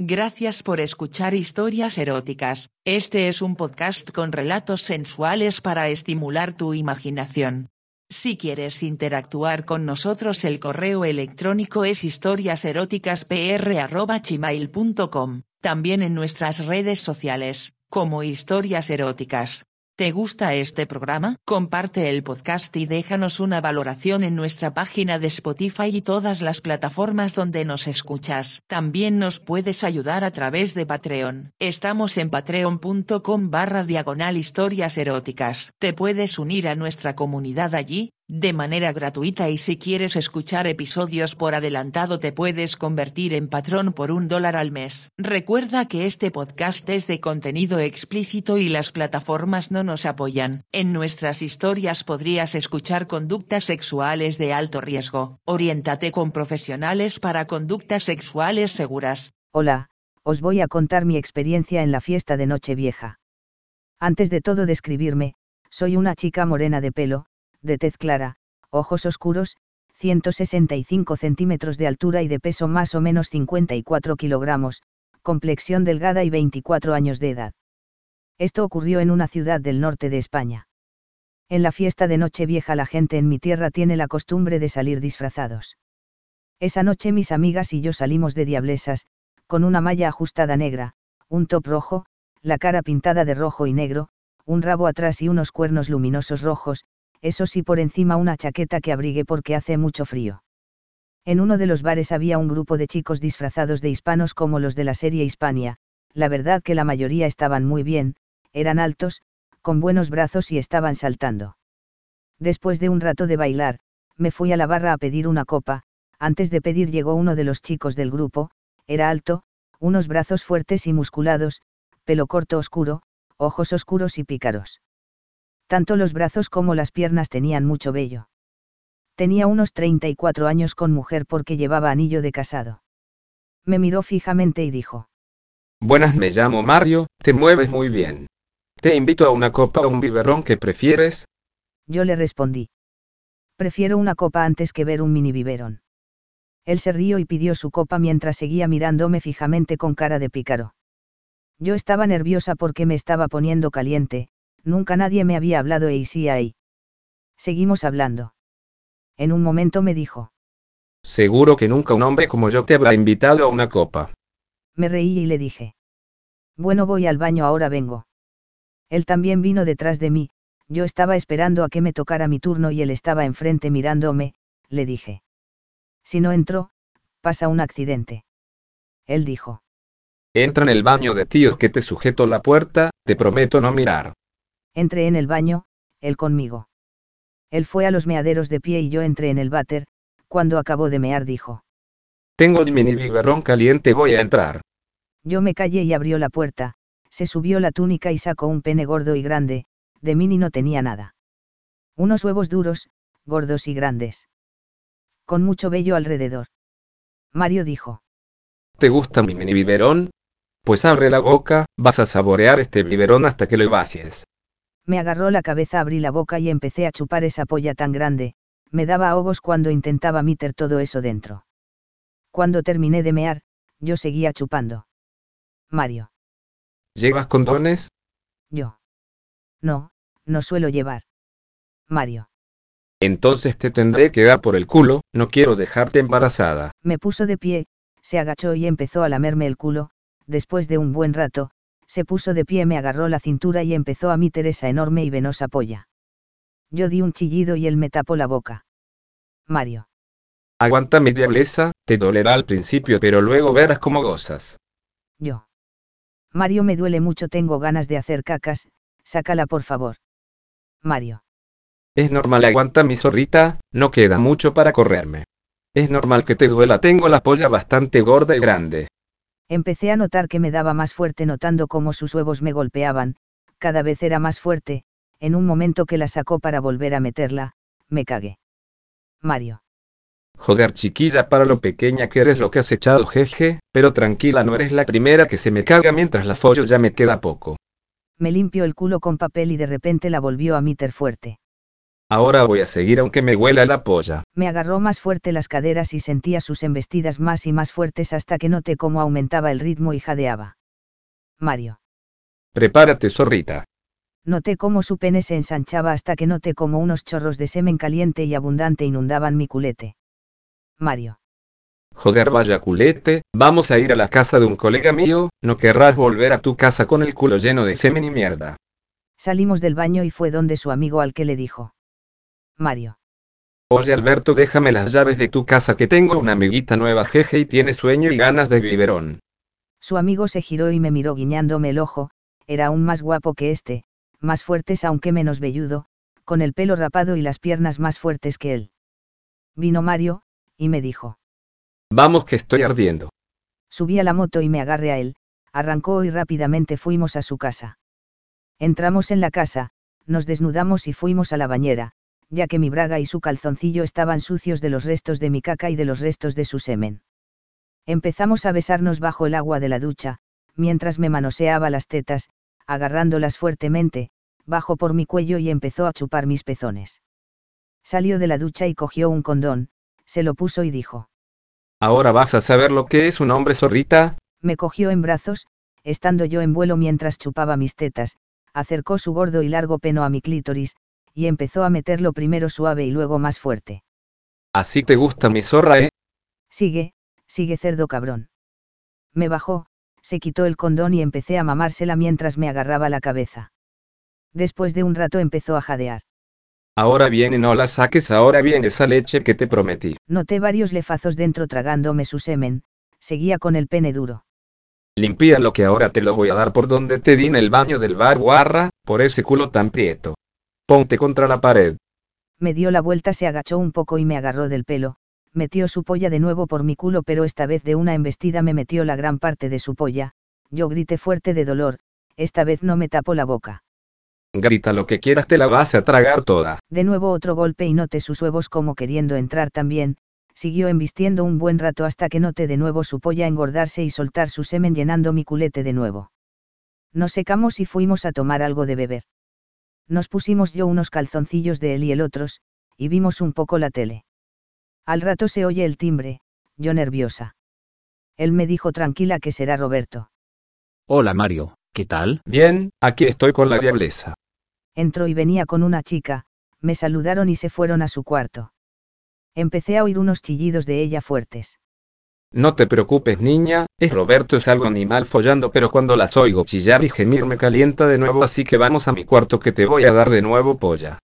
Gracias por escuchar historias eróticas. Este es un podcast con relatos sensuales para estimular tu imaginación. Si quieres interactuar con nosotros el correo electrónico es historiaseroticaspr.gmail.com, también en nuestras redes sociales, como historias eróticas. ¿Te gusta este programa? Comparte el podcast y déjanos una valoración en nuestra página de Spotify y todas las plataformas donde nos escuchas. También nos puedes ayudar a través de Patreon. Estamos en patreon.com barra diagonal historias eróticas. Te puedes unir a nuestra comunidad allí, de manera gratuita y si quieres escuchar episodios por adelantado te puedes convertir en patrón por un dólar al mes. Recuerda que este podcast es de contenido explícito y las plataformas no nos apoyan. En nuestras historias podrías escuchar conductas sexuales de alto riesgo. Oriéntate con profesionales para conductas sexuales seguras. Hola, os voy a contar mi experiencia en la fiesta de Nochevieja. Antes de todo describirme, soy una chica morena de pelo, de tez clara, ojos oscuros, 165 centímetros de altura y de peso más o menos 54 kilogramos, complexión delgada y 24 años de edad. Esto ocurrió en una ciudad del norte de España. En la fiesta de Nochevieja la gente en mi tierra tiene la costumbre de salir disfrazados. Esa noche mis amigas y yo salimos de diablesas, con una malla ajustada negra, un top rojo, la cara pintada de rojo y negro, un rabo atrás y unos cuernos luminosos rojos, eso sí por encima una chaqueta que abrigue porque hace mucho frío. En uno de los bares había un grupo de chicos disfrazados de hispanos como los de la serie Hispania, la verdad que la mayoría estaban muy bien, eran altos, con buenos brazos y estaban saltando. Después de un rato de bailar, me fui a la barra a pedir una copa, antes de pedir llegó uno de los chicos del grupo, era alto, unos brazos fuertes y musculados, pelo corto oscuro, ojos oscuros y pícaros tanto los brazos como las piernas tenían mucho vello. Tenía unos 34 años con mujer porque llevaba anillo de casado. Me miró fijamente y dijo. Buenas, me llamo Mario, te mueves muy bien. Te invito a una copa o un biberón que prefieres. Yo le respondí. Prefiero una copa antes que ver un mini biberón. Él se rió y pidió su copa mientras seguía mirándome fijamente con cara de pícaro. Yo estaba nerviosa porque me estaba poniendo caliente, nunca nadie me había hablado e sí ahí. Seguimos hablando. En un momento me dijo. Seguro que nunca un hombre como yo te habrá invitado a una copa. Me reí y le dije. Bueno, voy al baño, ahora vengo. Él también vino detrás de mí, yo estaba esperando a que me tocara mi turno y él estaba enfrente mirándome, le dije. Si no entro, pasa un accidente. Él dijo. Entra en el baño de tío que te sujeto la puerta, te prometo no mirar. Entré en el baño, él conmigo. Él fue a los meaderos de pie y yo entré en el váter, cuando acabó de mear dijo. Tengo el mini biberón caliente, voy a entrar. Yo me callé y abrió la puerta, se subió la túnica y sacó un pene gordo y grande, de mini no tenía nada. Unos huevos duros, gordos y grandes. Con mucho vello alrededor. Mario dijo. ¿Te gusta mi mini biberón? Pues abre la boca, vas a saborear este biberón hasta que lo vacies. Me agarró la cabeza, abrí la boca y empecé a chupar esa polla tan grande, me daba ahogos cuando intentaba meter todo eso dentro. Cuando terminé de mear, yo seguía chupando. Mario. ¿Llevas condones? Yo. No, no suelo llevar. Mario. Entonces te tendré que dar por el culo, no quiero dejarte embarazada. Me puso de pie, se agachó y empezó a lamerme el culo, después de un buen rato, se puso de pie, me agarró la cintura y empezó a meter esa enorme y venosa polla. Yo di un chillido y él me tapó la boca. Mario. Aguanta mi diableza, te dolerá al principio pero luego verás cómo gozas. Yo. Mario me duele mucho, tengo ganas de hacer cacas, sácala por favor. Mario. Es normal, aguanta mi zorrita, no queda mucho para correrme. Es normal que te duela, tengo la polla bastante gorda y grande. Empecé a notar que me daba más fuerte notando cómo sus huevos me golpeaban, cada vez era más fuerte, en un momento que la sacó para volver a meterla, me cagué. Mario. Joder chiquilla para lo pequeña que eres lo que has echado jeje, pero tranquila no eres la primera que se me caga mientras la follo ya me queda poco. Me limpió el culo con papel y de repente la volvió a meter fuerte. Ahora voy a seguir aunque me huela la polla. Me agarró más fuerte las caderas y sentía sus embestidas más y más fuertes hasta que noté cómo aumentaba el ritmo y jadeaba. Mario. Prepárate, zorrita. Noté cómo su pene se ensanchaba hasta que noté cómo unos chorros de semen caliente y abundante inundaban mi culete. Mario. Joder, vaya culete, vamos a ir a la casa de un colega mío, no querrás volver a tu casa con el culo lleno de semen y mierda. Salimos del baño y fue donde su amigo al que le dijo. Mario. Oye Alberto, déjame las llaves de tu casa que tengo una amiguita nueva jeje y tiene sueño y ganas de biberón. Su amigo se giró y me miró guiñándome el ojo, era aún más guapo que este, más fuertes aunque menos velludo, con el pelo rapado y las piernas más fuertes que él. Vino Mario, y me dijo. Vamos que estoy ardiendo. Subí a la moto y me agarré a él, arrancó y rápidamente fuimos a su casa. Entramos en la casa, nos desnudamos y fuimos a la bañera, ya que mi braga y su calzoncillo estaban sucios de los restos de mi caca y de los restos de su semen. Empezamos a besarnos bajo el agua de la ducha, mientras me manoseaba las tetas, agarrándolas fuertemente, bajó por mi cuello y empezó a chupar mis pezones. Salió de la ducha y cogió un condón, se lo puso y dijo. Ahora vas a saber lo que es un hombre zorrita. Me cogió en brazos, estando yo en vuelo mientras chupaba mis tetas, acercó su gordo y largo peno a mi clítoris, y empezó a meterlo primero suave y luego más fuerte. Así te gusta mi zorra, ¿eh? Sigue, sigue cerdo cabrón. Me bajó, se quitó el condón y empecé a mamársela mientras me agarraba la cabeza. Después de un rato empezó a jadear. Ahora viene, no la saques, ahora viene esa leche que te prometí. Noté varios lefazos dentro tragándome su semen, seguía con el pene duro. Limpia lo que ahora te lo voy a dar por donde te di en el baño del bar guarra, por ese culo tan prieto. Ponte contra la pared. Me dio la vuelta, se agachó un poco y me agarró del pelo, metió su polla de nuevo por mi culo, pero esta vez de una embestida me metió la gran parte de su polla, yo grité fuerte de dolor, esta vez no me tapó la boca. Grita lo que quieras, te la vas a tragar toda. De nuevo otro golpe y noté sus huevos como queriendo entrar también, siguió embistiendo un buen rato hasta que noté de nuevo su polla engordarse y soltar su semen llenando mi culete de nuevo. Nos secamos y fuimos a tomar algo de beber nos pusimos yo unos calzoncillos de él y el otros, y vimos un poco la tele. Al rato se oye el timbre, yo nerviosa. Él me dijo tranquila que será Roberto. Hola Mario, ¿qué tal? Bien, aquí estoy con la diablesa. Entró y venía con una chica, me saludaron y se fueron a su cuarto. Empecé a oír unos chillidos de ella fuertes. No te preocupes niña, es Roberto es algo animal follando pero cuando las oigo chillar y gemir me calienta de nuevo así que vamos a mi cuarto que te voy a dar de nuevo polla.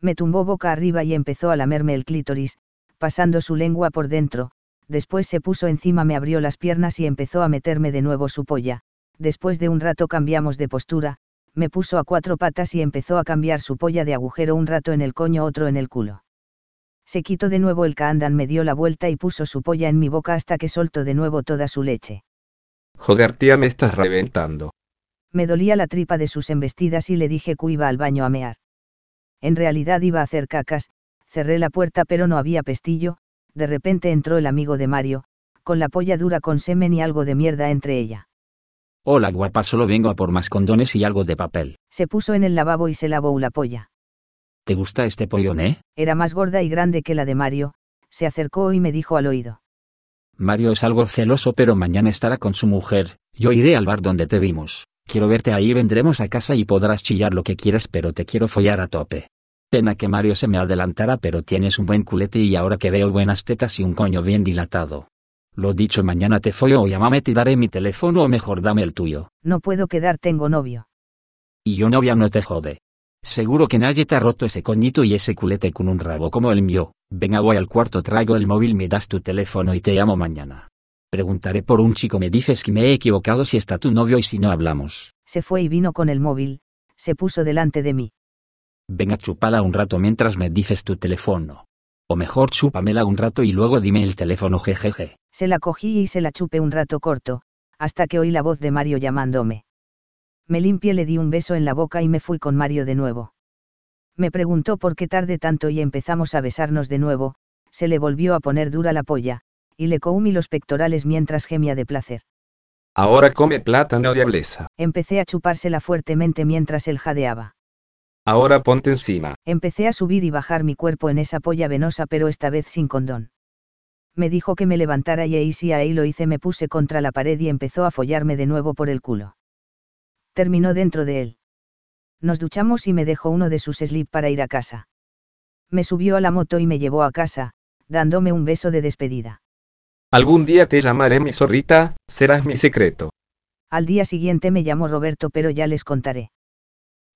Me tumbó boca arriba y empezó a lamerme el clítoris, pasando su lengua por dentro, después se puso encima me abrió las piernas y empezó a meterme de nuevo su polla, después de un rato cambiamos de postura, me puso a cuatro patas y empezó a cambiar su polla de agujero un rato en el coño otro en el culo. Se quitó de nuevo el caandan, me dio la vuelta y puso su polla en mi boca hasta que soltó de nuevo toda su leche. Joder, tía, me estás reventando. Me dolía la tripa de sus embestidas y le dije que iba al baño a mear. En realidad iba a hacer cacas, cerré la puerta pero no había pestillo, de repente entró el amigo de Mario, con la polla dura con semen y algo de mierda entre ella. Hola guapa, solo vengo a por más condones y algo de papel. Se puso en el lavabo y se lavó la polla. ¿Te gusta este pollón, eh? Era más gorda y grande que la de Mario, se acercó y me dijo al oído. Mario es algo celoso pero mañana estará con su mujer, yo iré al bar donde te vimos, quiero verte ahí vendremos a casa y podrás chillar lo que quieras pero te quiero follar a tope. Pena que Mario se me adelantara pero tienes un buen culete y ahora que veo buenas tetas y un coño bien dilatado. Lo dicho mañana te follo o llámame te daré mi teléfono o mejor dame el tuyo. No puedo quedar tengo novio. Y yo novia no te jode. Seguro que nadie te ha roto ese coñito y ese culete con un rabo como el mío. Venga, voy al cuarto, traigo el móvil, me das tu teléfono y te llamo mañana. Preguntaré por un chico, me dices que me he equivocado si está tu novio y si no hablamos. Se fue y vino con el móvil, se puso delante de mí. Venga, chupala un rato mientras me dices tu teléfono. O mejor, chúpamela un rato y luego dime el teléfono, jejeje. Se la cogí y se la chupé un rato corto, hasta que oí la voz de Mario llamándome. Me limpié, le di un beso en la boca y me fui con Mario de nuevo. Me preguntó por qué tarde tanto y empezamos a besarnos de nuevo, se le volvió a poner dura la polla, y le comí los pectorales mientras gemía de placer. Ahora come plátano diablesa. Empecé a chupársela fuertemente mientras él jadeaba. Ahora ponte encima. Empecé a subir y bajar mi cuerpo en esa polla venosa pero esta vez sin condón. Me dijo que me levantara y ahí sí ahí lo hice me puse contra la pared y empezó a follarme de nuevo por el culo. Terminó dentro de él. Nos duchamos y me dejó uno de sus slip para ir a casa. Me subió a la moto y me llevó a casa, dándome un beso de despedida. Algún día te llamaré mi zorrita, serás mi secreto. Al día siguiente me llamó Roberto pero ya les contaré.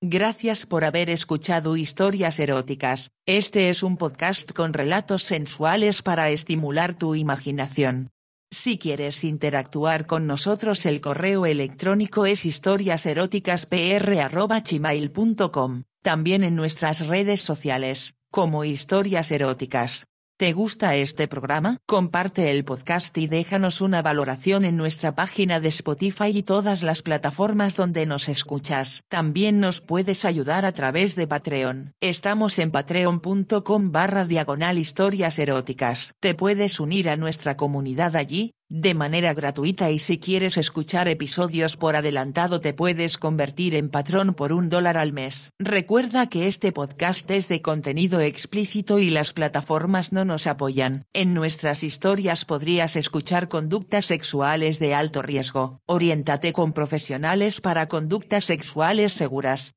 Gracias por haber escuchado historias eróticas. Este es un podcast con relatos sensuales para estimular tu imaginación. Si quieres interactuar con nosotros el correo electrónico es historiaseroticaspr.gmail.com, también en nuestras redes sociales, como historias eróticas. ¿Te gusta este programa? Comparte el podcast y déjanos una valoración en nuestra página de Spotify y todas las plataformas donde nos escuchas. También nos puedes ayudar a través de Patreon. Estamos en patreon.com barra diagonal historias eróticas. Te puedes unir a nuestra comunidad allí, de manera gratuita y si quieres escuchar episodios por adelantado te puedes convertir en patrón por un dólar al mes. Recuerda que este podcast es de contenido explícito y las plataformas no nos apoyan. En nuestras historias podrías escuchar conductas sexuales de alto riesgo. Oriéntate con profesionales para conductas sexuales seguras.